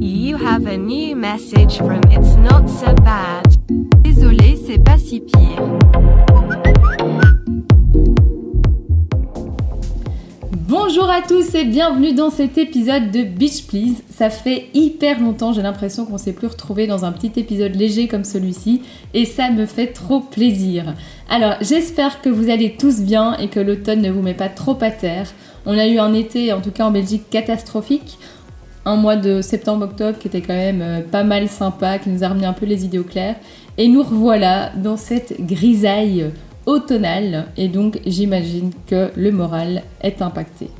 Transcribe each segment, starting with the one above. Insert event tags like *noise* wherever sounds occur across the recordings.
You have a new message from It's Not So Bad. Désolé, c'est pas si pire. Bonjour à tous et bienvenue dans cet épisode de Beach Please. Ça fait hyper longtemps, j'ai l'impression qu'on s'est plus retrouvé dans un petit épisode léger comme celui-ci et ça me fait trop plaisir. Alors j'espère que vous allez tous bien et que l'automne ne vous met pas trop à terre. On a eu un été, en tout cas en Belgique, catastrophique. Un mois de septembre-octobre qui était quand même euh, pas mal sympa, qui nous a remis un peu les idées au clair. Et nous revoilà dans cette grisaille automnale et donc j'imagine que le moral est impacté.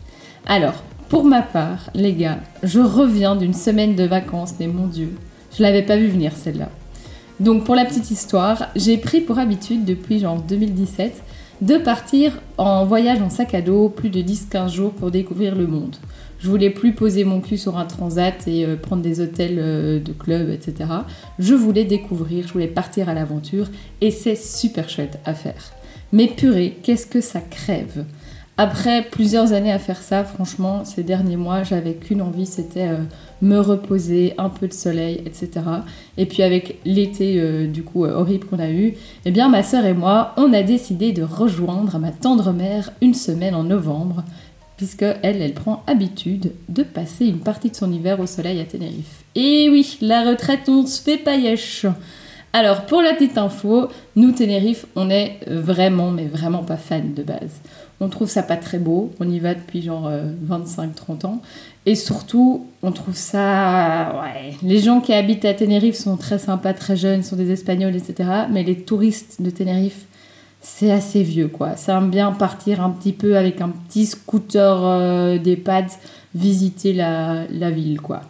Alors, pour ma part, les gars, je reviens d'une semaine de vacances, mais mon dieu, je l'avais pas vu venir celle-là. Donc pour la petite histoire, j'ai pris pour habitude depuis genre 2017 de partir en voyage en sac à dos plus de 10-15 jours pour découvrir le monde. Je voulais plus poser mon cul sur un transat et euh, prendre des hôtels euh, de club, etc. Je voulais découvrir, je voulais partir à l'aventure et c'est super chouette à faire. Mais purée, qu'est-ce que ça crève Après plusieurs années à faire ça, franchement, ces derniers mois, j'avais qu'une envie, c'était euh, me reposer, un peu de soleil, etc. Et puis avec l'été euh, du coup euh, horrible qu'on a eu, eh bien ma sœur et moi, on a décidé de rejoindre ma tendre mère une semaine en novembre, puisque elle, elle prend habitude de passer une partie de son hiver au soleil à Tenerife. Et oui, la retraite, on se fait paillèche. Alors, pour la petite info, nous, Tenerife, on est vraiment, mais vraiment pas fans de base. On trouve ça pas très beau, on y va depuis genre 25-30 ans. Et surtout, on trouve ça. Ouais. Les gens qui habitent à Tenerife sont très sympas, très jeunes, sont des Espagnols, etc. Mais les touristes de Tenerife, c'est assez vieux, quoi. Ça aime bien partir un petit peu avec un petit scooter euh, des pads, visiter la ville, quoi.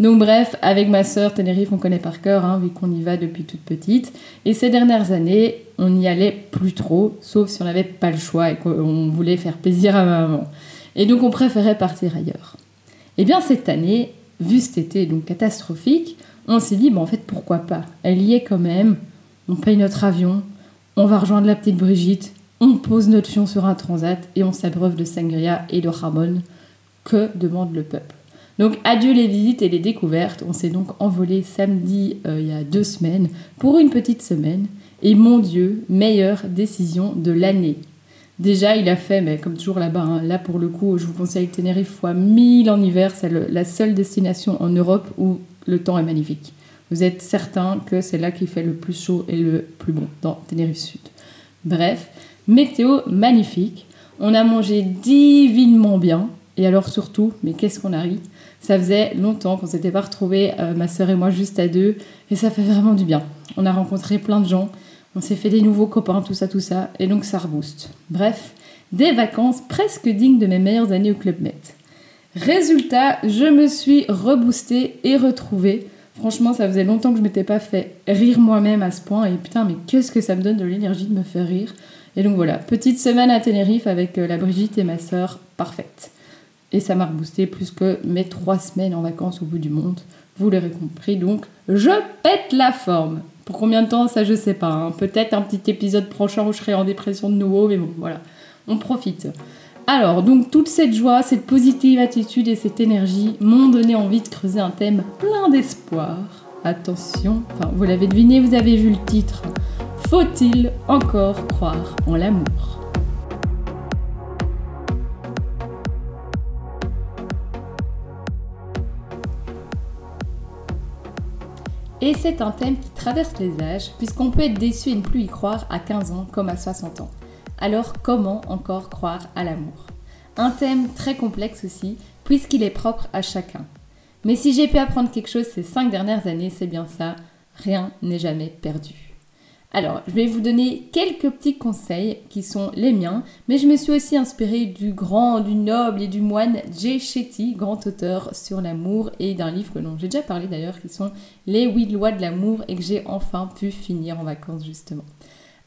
Donc bref, avec ma sœur, Tenerife, on connaît par cœur, hein, vu qu'on y va depuis toute petite. Et ces dernières années, on n'y allait plus trop, sauf si on n'avait pas le choix et qu'on voulait faire plaisir à maman. Et donc on préférait partir ailleurs. Eh bien cette année, vu cet été donc catastrophique, on s'est dit, bon en fait pourquoi pas? Elle y est quand même, on paye notre avion, on va rejoindre la petite Brigitte, on pose notre fion sur un transat et on s'abreuve de sangria et de ramon. Que demande le peuple donc adieu les visites et les découvertes. On s'est donc envolé samedi euh, il y a deux semaines pour une petite semaine. Et mon Dieu, meilleure décision de l'année. Déjà, il a fait, mais comme toujours là-bas, hein, là pour le coup, je vous conseille Tenerife fois 1000 en hiver. C'est la seule destination en Europe où le temps est magnifique. Vous êtes certain que c'est là qu'il fait le plus chaud et le plus bon, dans Tenerife Sud. Bref, météo magnifique. On a mangé divinement bien. Et alors surtout, mais qu'est-ce qu'on a ri? Ça faisait longtemps qu'on s'était pas retrouvés, euh, ma sœur et moi, juste à deux, et ça fait vraiment du bien. On a rencontré plein de gens, on s'est fait des nouveaux copains, tout ça, tout ça, et donc ça rebooste. Bref, des vacances presque dignes de mes meilleures années au Club Med. Résultat, je me suis reboostée et retrouvée. Franchement, ça faisait longtemps que je m'étais pas fait rire moi-même à ce point, et putain, mais qu'est-ce que ça me donne de l'énergie de me faire rire. Et donc voilà, petite semaine à Tenerife avec euh, la Brigitte et ma sœur, parfaite. Et ça m'a reboosté plus que mes trois semaines en vacances au bout du monde. Vous l'aurez compris, donc je pète la forme. Pour combien de temps, ça je sais pas. hein. Peut-être un petit épisode prochain où je serai en dépression de nouveau, mais bon, voilà. On profite. Alors, donc toute cette joie, cette positive attitude et cette énergie m'ont donné envie de creuser un thème plein d'espoir. Attention, enfin vous l'avez deviné, vous avez vu le titre. Faut-il encore croire en l'amour? Et c'est un thème qui traverse les âges, puisqu'on peut être déçu et ne plus y croire à 15 ans comme à 60 ans. Alors comment encore croire à l'amour? Un thème très complexe aussi, puisqu'il est propre à chacun. Mais si j'ai pu apprendre quelque chose ces 5 dernières années, c'est bien ça, rien n'est jamais perdu. Alors, je vais vous donner quelques petits conseils qui sont les miens, mais je me suis aussi inspirée du grand, du noble et du moine Jay Shetty, grand auteur sur l'amour et d'un livre dont j'ai déjà parlé d'ailleurs, qui sont Les huit lois de l'amour et que j'ai enfin pu finir en vacances justement.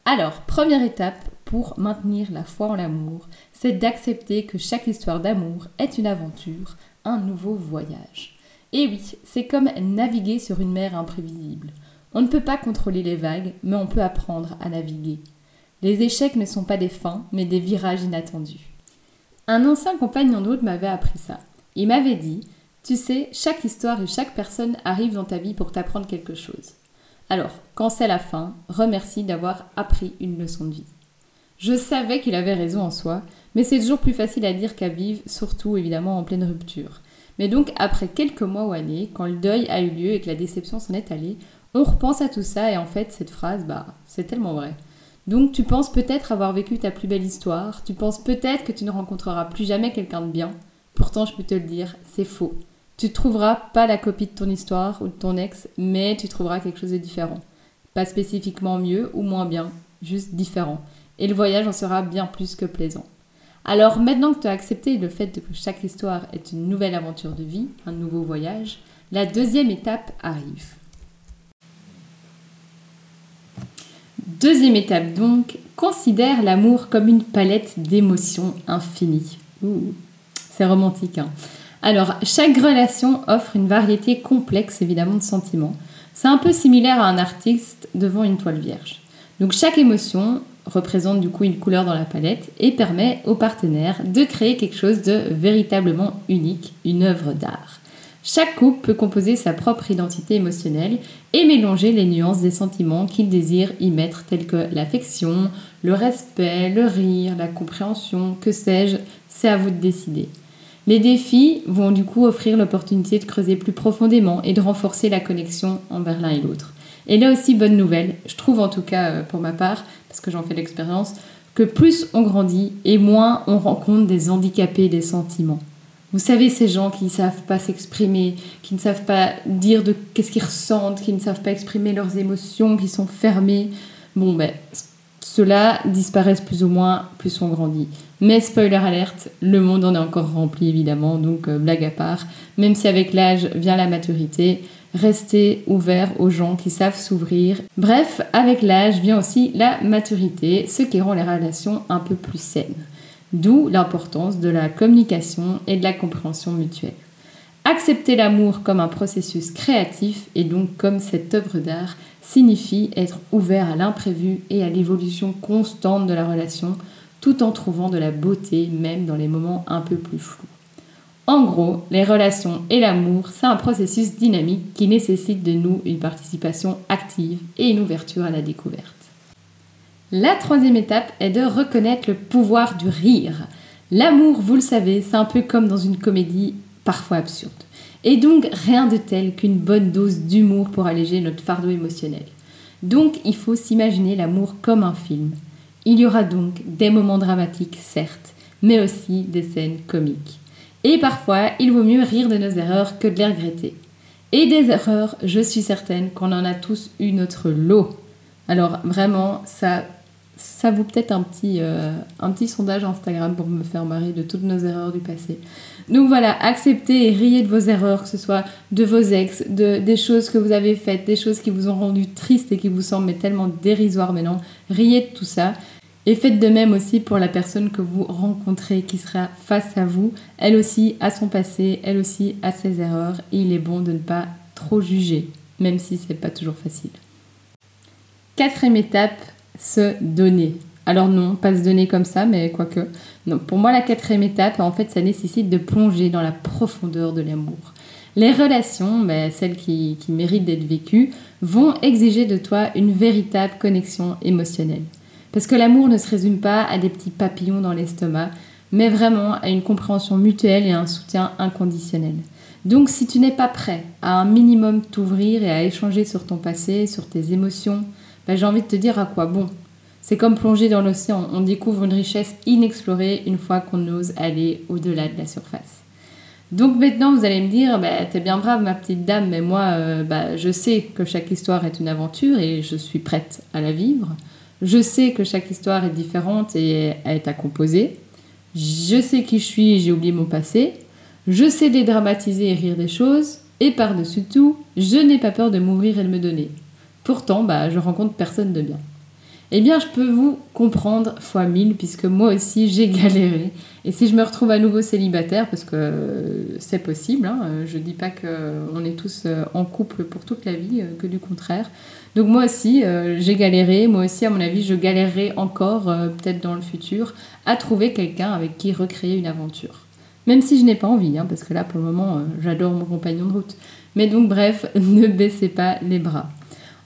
Alors, première étape pour maintenir la foi en l'amour, c'est d'accepter que chaque histoire d'amour est une aventure, un nouveau voyage. Et oui, c'est comme naviguer sur une mer imprévisible. On ne peut pas contrôler les vagues, mais on peut apprendre à naviguer. Les échecs ne sont pas des fins, mais des virages inattendus. Un ancien compagnon d'autre m'avait appris ça. Il m'avait dit Tu sais, chaque histoire et chaque personne arrive dans ta vie pour t'apprendre quelque chose. Alors, quand c'est la fin, remercie d'avoir appris une leçon de vie. Je savais qu'il avait raison en soi, mais c'est toujours plus facile à dire qu'à vivre, surtout évidemment en pleine rupture. Mais donc, après quelques mois ou années, quand le deuil a eu lieu et que la déception s'en est allée, on repense à tout ça et en fait, cette phrase, bah, c'est tellement vrai. Donc, tu penses peut-être avoir vécu ta plus belle histoire, tu penses peut-être que tu ne rencontreras plus jamais quelqu'un de bien. Pourtant, je peux te le dire, c'est faux. Tu trouveras pas la copie de ton histoire ou de ton ex, mais tu trouveras quelque chose de différent. Pas spécifiquement mieux ou moins bien, juste différent. Et le voyage en sera bien plus que plaisant. Alors maintenant que tu as accepté le fait que chaque histoire est une nouvelle aventure de vie, un nouveau voyage, la deuxième étape arrive. Deuxième étape donc, considère l'amour comme une palette d'émotions infinies. c'est romantique, hein alors, chaque relation offre une variété complexe évidemment de sentiments. C'est un peu similaire à un artiste devant une toile vierge. Donc chaque émotion représente du coup une couleur dans la palette et permet au partenaire de créer quelque chose de véritablement unique, une œuvre d'art. Chaque couple peut composer sa propre identité émotionnelle et mélanger les nuances des sentiments qu'il désire y mettre tels que l'affection, le respect, le rire, la compréhension, que sais-je, c'est à vous de décider. Les défis vont du coup offrir l'opportunité de creuser plus profondément et de renforcer la connexion envers l'un et l'autre. Et là aussi, bonne nouvelle, je trouve en tout cas euh, pour ma part, parce que j'en fais l'expérience, que plus on grandit et moins on rencontre des handicapés des sentiments. Vous savez, ces gens qui ne savent pas s'exprimer, qui ne savent pas dire de qu'est-ce qu'ils ressentent, qui ne savent pas exprimer leurs émotions, qui sont fermés. Bon, ben, ceux-là disparaissent plus ou moins plus on grandit. Mais spoiler alerte, le monde en est encore rempli évidemment, donc euh, blague à part. Même si avec l'âge vient la maturité, restez ouvert aux gens qui savent s'ouvrir. Bref, avec l'âge vient aussi la maturité, ce qui rend les relations un peu plus saines. D'où l'importance de la communication et de la compréhension mutuelle. Accepter l'amour comme un processus créatif et donc comme cette œuvre d'art signifie être ouvert à l'imprévu et à l'évolution constante de la relation tout en trouvant de la beauté même dans les moments un peu plus flous. En gros, les relations et l'amour, c'est un processus dynamique qui nécessite de nous une participation active et une ouverture à la découverte. La troisième étape est de reconnaître le pouvoir du rire. L'amour, vous le savez, c'est un peu comme dans une comédie parfois absurde. Et donc rien de tel qu'une bonne dose d'humour pour alléger notre fardeau émotionnel. Donc il faut s'imaginer l'amour comme un film, il y aura donc des moments dramatiques, certes, mais aussi des scènes comiques. Et parfois, il vaut mieux rire de nos erreurs que de les regretter. Et des erreurs, je suis certaine qu'on en a tous eu notre lot. Alors vraiment, ça ça vaut peut-être un petit, euh, un petit sondage Instagram pour me faire marrer de toutes nos erreurs du passé. Donc voilà, acceptez et riez de vos erreurs, que ce soit de vos ex, de, des choses que vous avez faites, des choses qui vous ont rendu triste et qui vous semblent tellement dérisoires maintenant. Riez de tout ça. Et faites de même aussi pour la personne que vous rencontrez qui sera face à vous. Elle aussi a son passé, elle aussi a ses erreurs et il est bon de ne pas trop juger, même si c'est pas toujours facile. Quatrième étape, se donner. Alors non, pas se donner comme ça, mais quoique. Non, pour moi, la quatrième étape, en fait, ça nécessite de plonger dans la profondeur de l'amour. Les relations, ben, celles qui, qui méritent d'être vécues, vont exiger de toi une véritable connexion émotionnelle. Parce que l'amour ne se résume pas à des petits papillons dans l'estomac, mais vraiment à une compréhension mutuelle et un soutien inconditionnel. Donc si tu n'es pas prêt à un minimum t'ouvrir et à échanger sur ton passé, sur tes émotions, ben, j'ai envie de te dire à quoi bon. C'est comme plonger dans l'océan, on découvre une richesse inexplorée une fois qu'on ose aller au-delà de la surface. Donc maintenant, vous allez me dire, bah, t'es bien brave ma petite dame, mais moi, euh, bah, je sais que chaque histoire est une aventure et je suis prête à la vivre. Je sais que chaque histoire est différente et est à composer. Je sais qui je suis et j'ai oublié mon passé. Je sais dédramatiser et rire des choses. Et par-dessus tout, je n'ai pas peur de m'ouvrir et de me donner. Pourtant, bah, je rencontre personne de bien. Eh bien, je peux vous comprendre fois mille, puisque moi aussi j'ai *laughs* galéré. Et si je me retrouve à nouveau célibataire, parce que c'est possible, hein, je ne dis pas qu'on est tous euh, en couple pour toute la vie, euh, que du contraire. Donc moi aussi, euh, j'ai galéré, moi aussi, à mon avis, je galérerai encore, peut-être dans le futur, à trouver quelqu'un avec qui recréer une aventure. Même si je n'ai pas envie, hein, parce que là, pour le moment, euh, j'adore mon compagnon de route. Mais donc, bref, *laughs* ne baissez pas les bras.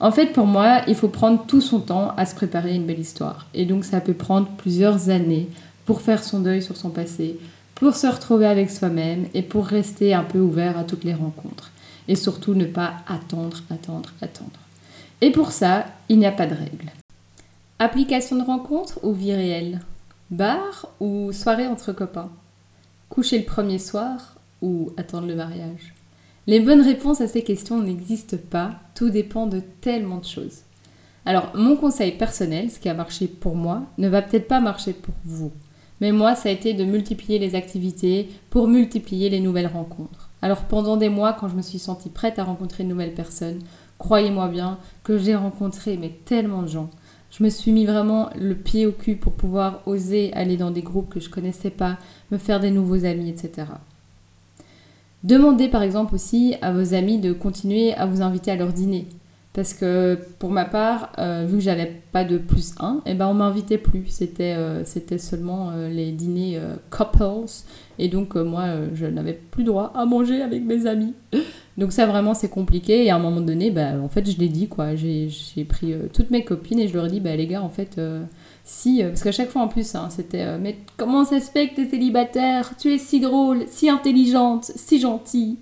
En fait, pour moi, il faut prendre tout son temps à se préparer une belle histoire. Et donc, ça peut prendre plusieurs années pour faire son deuil sur son passé, pour se retrouver avec soi-même et pour rester un peu ouvert à toutes les rencontres. Et surtout, ne pas attendre, attendre, attendre. Et pour ça, il n'y a pas de règle. Application de rencontre ou vie réelle? Bar ou soirée entre copains? Coucher le premier soir ou attendre le mariage? Les bonnes réponses à ces questions n'existent pas, tout dépend de tellement de choses. Alors, mon conseil personnel, ce qui a marché pour moi, ne va peut-être pas marcher pour vous. Mais moi, ça a été de multiplier les activités pour multiplier les nouvelles rencontres. Alors pendant des mois, quand je me suis sentie prête à rencontrer une nouvelle personne, croyez-moi bien que j'ai rencontré mais tellement de gens. Je me suis mis vraiment le pied au cul pour pouvoir oser aller dans des groupes que je connaissais pas, me faire des nouveaux amis, etc. Demandez par exemple aussi à vos amis de continuer à vous inviter à leur dîner. Parce que pour ma part, euh, vu que j'avais pas de plus 1, et eh ben on m'invitait plus. C'était euh, seulement euh, les dîners couples. Et donc moi, je n'avais plus droit à manger avec mes amis. *laughs* Donc ça vraiment c'est compliqué. Et à un moment donné, bah, en fait je l'ai dit quoi. J'ai pris toutes mes copines et je leur ai dit, bah les gars en fait, si... parce qu'à chaque fois en plus, hein, c'était, mais comment ça se fait que tu es célibataire Tu es si drôle, si intelligente, si gentille.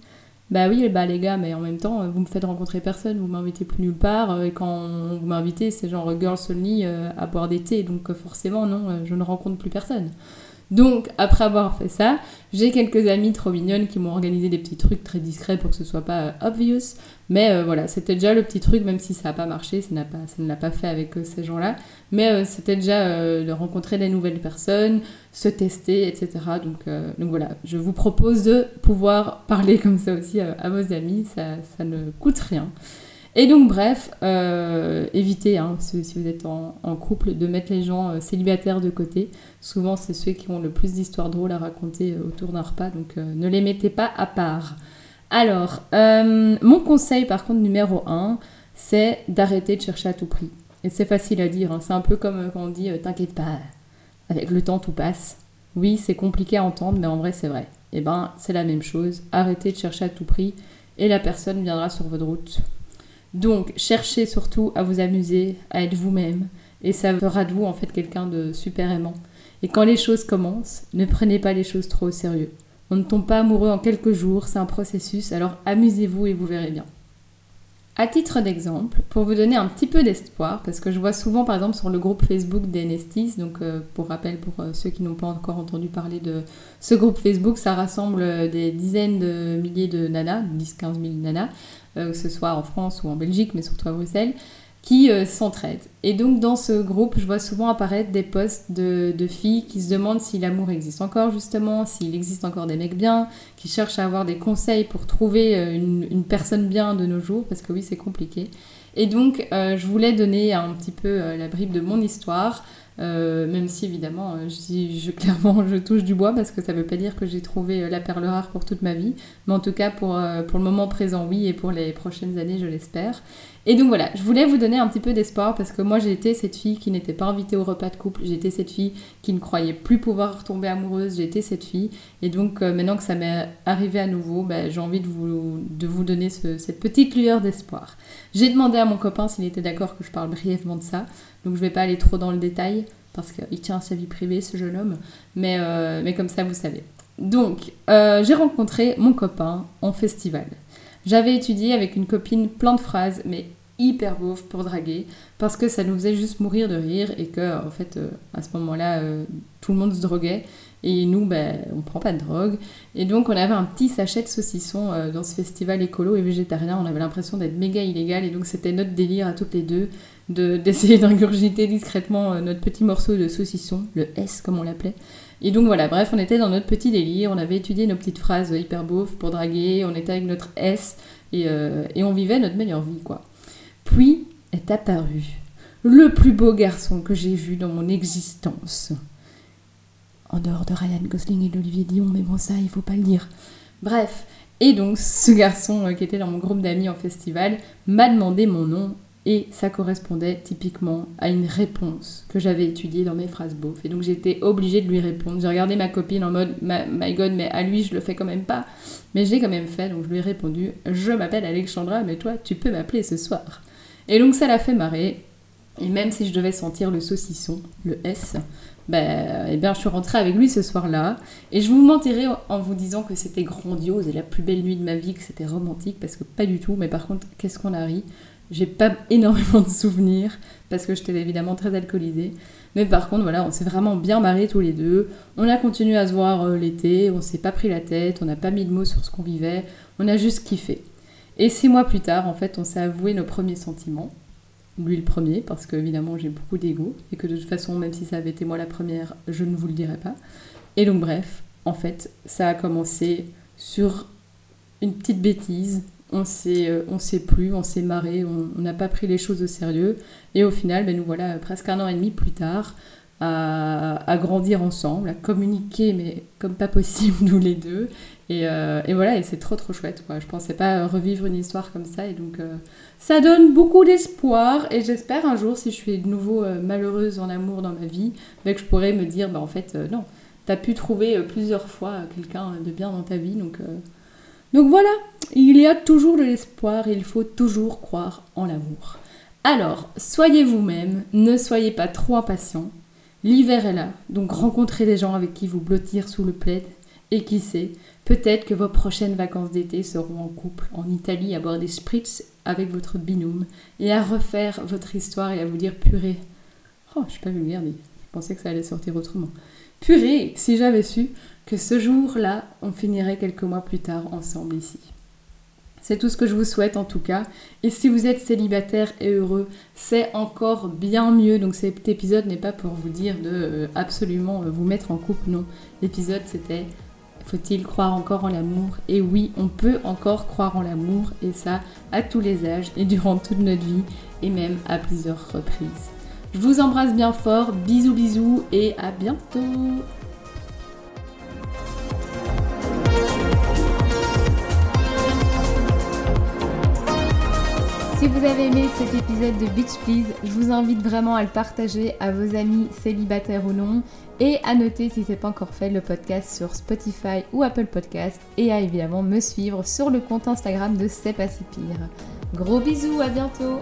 Bah oui, bah les gars, mais en même temps, vous me faites rencontrer personne, vous m'invitez plus nulle part, euh, et quand vous m'invitez, c'est genre girls only euh, à boire des thés, donc euh, forcément, non, je ne rencontre plus personne. Donc, après avoir fait ça, j'ai quelques amies trop mignonnes qui m'ont organisé des petits trucs très discrets pour que ce soit pas euh, obvious. Mais euh, voilà, c'était déjà le petit truc, même si ça n'a pas marché, ça, pas, ça ne l'a pas fait avec euh, ces gens-là. Mais c'était déjà de rencontrer des nouvelles personnes, se tester, etc. Donc, voilà, je vous propose de pouvoir parler comme ça aussi à vos amis, ça, ça ne coûte rien. Et donc, bref, euh, évitez, hein, si, vous êtes en, couple, de mettre les gens euh, célibataires de côté. Souvent, c'est ceux qui ont le plus d'histoires drôles à raconter euh, autour d'un repas, donc ne les mettez pas à part. Alors, mon conseil, par contre, numéro 1, c'est d'arrêter de chercher à tout prix. Et c'est facile à dire, hein. c'est un peu comme quand on dit T'inquiète pas, avec le temps, tout passe. Oui, c'est compliqué à entendre, mais en vrai, c'est vrai. Et eh ben, c'est la même chose. Arrêtez de chercher à tout prix et la personne viendra sur votre route. Donc, cherchez surtout à vous amuser, à être vous-même, et ça fera de vous en fait quelqu'un de super aimant. Et quand les choses commencent, ne prenez pas les choses trop au sérieux. On ne tombe pas amoureux en quelques jours, c'est un processus, alors amusez-vous et vous verrez bien. À titre d'exemple, pour vous donner un petit peu d'espoir, parce que je vois souvent par exemple sur le groupe Facebook des Nesties, donc euh, pour rappel pour euh, ceux qui n'ont pas encore entendu parler de ce groupe Facebook, ça rassemble euh, des dizaines de milliers de nanas, 10-15 000 nanas, que ce soit en France ou en Belgique, mais surtout à Bruxelles, qui s'entraident. Et donc dans ce groupe, je vois souvent apparaître des posts de, filles qui se demandent si l'amour existe encore justement, s'il existe encore des mecs bien, qui cherchent à avoir des conseils pour trouver euh, une, personne bien de nos jours, parce que oui c'est compliqué. Et donc euh, je voulais donner un petit peu la bribe de mon histoire, euh, même si évidemment, euh, je, *laughs* clairement, je touche du bois parce que ça ne veut pas dire que j'ai trouvé euh, la perle rare pour toute ma vie. Mais en tout cas, pour, pour le moment présent, oui, et pour les prochaines années, je l'espère. Et donc voilà, je voulais vous donner un petit peu d'espoir parce que moi, été cette fille qui n'était pas invitée au repas de couple. Été cette fille qui ne croyait plus pouvoir tomber amoureuse. Été cette fille. Et donc, maintenant que ça m'est arrivé à nouveau, bah, j'ai envie de vous, donner cette petite lueur d'espoir. J'ai demandé à mon copain s'il était d'accord que je parle brièvement de ça. Donc je vais pas aller trop dans le détail parce qu'il tient à sa vie privée, ce jeune homme. Mais, euh, comme ça, vous savez. Donc, euh, j'ai rencontré mon copain en festival. J'avais étudié avec une copine plein de phrases, mais hyper beauf pour draguer, parce que ça nous faisait juste mourir de rire et que, en fait, euh, à ce moment-là, tout le monde se droguait. Et nous, ben, on prend pas de drogue. Et donc, on avait un petit sachet de saucisson dans ce festival écolo et végétarien. On avait l'impression d'être méga illégal. Et donc, c'était notre délire à toutes les deux *laughs* d'essayer d'ingurgiter discrètement euh, notre petit morceau de saucisson, le S comme on l'appelait. Et donc voilà, bref, on était dans notre petit délire, on avait étudié nos petites phrases hyper beaufs pour draguer, on était avec notre S et, euh, et on vivait notre meilleure vie, quoi. Est apparu le plus beau garçon que j'ai vu dans mon existence. En dehors de Ryan Gosling et d'Olivier Dion, mais bon, ça, il faut pas le dire. Bref, et donc ce garçon euh, qui était dans mon groupe d'amis en festival m'a demandé mon nom et ça correspondait typiquement à une réponse que j'avais étudiée dans mes phrases beaufs. Et donc j'étais obligée de lui répondre. J'ai regardé ma copine en mode My God, mais à lui je le fais quand même pas. Mais je l'ai quand même fait, donc je lui ai répondu Je m'appelle Alexandra, mais toi tu peux m'appeler ce soir. Et donc ça l'a fait marrer. Et même si je devais sentir le saucisson, le S, ben, eh bien, je suis rentrée avec lui ce soir-là. Et je vous mentirai en vous disant que c'était grandiose et la plus belle nuit de ma vie, que c'était romantique, parce que pas du tout. Mais par contre, qu'est-ce qu'on a ri? J'ai pas *laughs* énormément de souvenirs parce que j'étais évidemment très alcoolisée. Mais par contre, voilà, on s'est vraiment bien marrés tous les deux. On a continué à se voir euh, l'été, on s'est pas pris la tête, on n'a pas mis de mots sur ce qu'on vivait, on a juste kiffé. Et six mois plus tard, en fait, on s'est avoué nos premiers sentiments. Lui le premier, parce que évidemment j'ai beaucoup d'ego, et que de toute façon, même si ça avait été moi la première, je ne vous le dirais pas. Et donc bref, en fait, ça a commencé sur une petite bêtise on s'est, euh, on s'est plus, on s'est marré, on n'a pas pris les choses au sérieux. Et au final, ben, nous voilà presque un an et demi plus tard à, grandir ensemble, à communiquer, mais comme pas possible, *laughs* nous les deux. Et, euh, voilà, et c'est trop trop chouette. Quoi. Je pensais pas revivre une histoire comme ça. Et donc, euh, ça donne beaucoup d'espoir. Et j'espère un jour, si je suis de nouveau malheureuse en amour dans ma vie, ben, que je pourrais me dire, bah, en fait, non, tu as pu trouver plusieurs fois quelqu'un de bien dans ta vie. Donc, donc voilà, il y a toujours de l'espoir et il faut toujours croire en l'amour. Alors, soyez vous-même, ne soyez pas trop impatient. L'hiver est là, donc rencontrez des gens avec qui vous blottir sous le plaid. Et qui sait, peut-être que vos prochaines vacances d'été seront en couple en Italie à boire des spritz avec votre binôme et à refaire votre histoire et à vous dire purée. Oh, je suis pas vulgaire, mais je pensais que ça allait sortir autrement. Purée, si j'avais su que ce jour-là, on finirait quelques mois plus tard ensemble ici. C'est tout ce que je vous souhaite en tout cas. Et si vous êtes célibataire et heureux, c'est encore bien mieux. Donc cet épisode n'est pas pour vous dire de euh, absolument euh, vous mettre en couple, non. L'épisode c'était faut-il croire encore en l'amour? Et oui, on peut encore croire en l'amour et ça à tous les âges et durant toute notre vie et même à plusieurs reprises. Je vous embrasse bien fort, bisous bisous et à bientôt vous avez aimé cet épisode de Beach Please, je vous invite vraiment à le partager à vos amis célibataires ou non et à noter si ce n'est pas encore fait le podcast sur Spotify ou Apple Podcast et à évidemment me suivre sur le compte Instagram de C'est pas si pire. Gros bisous, à bientôt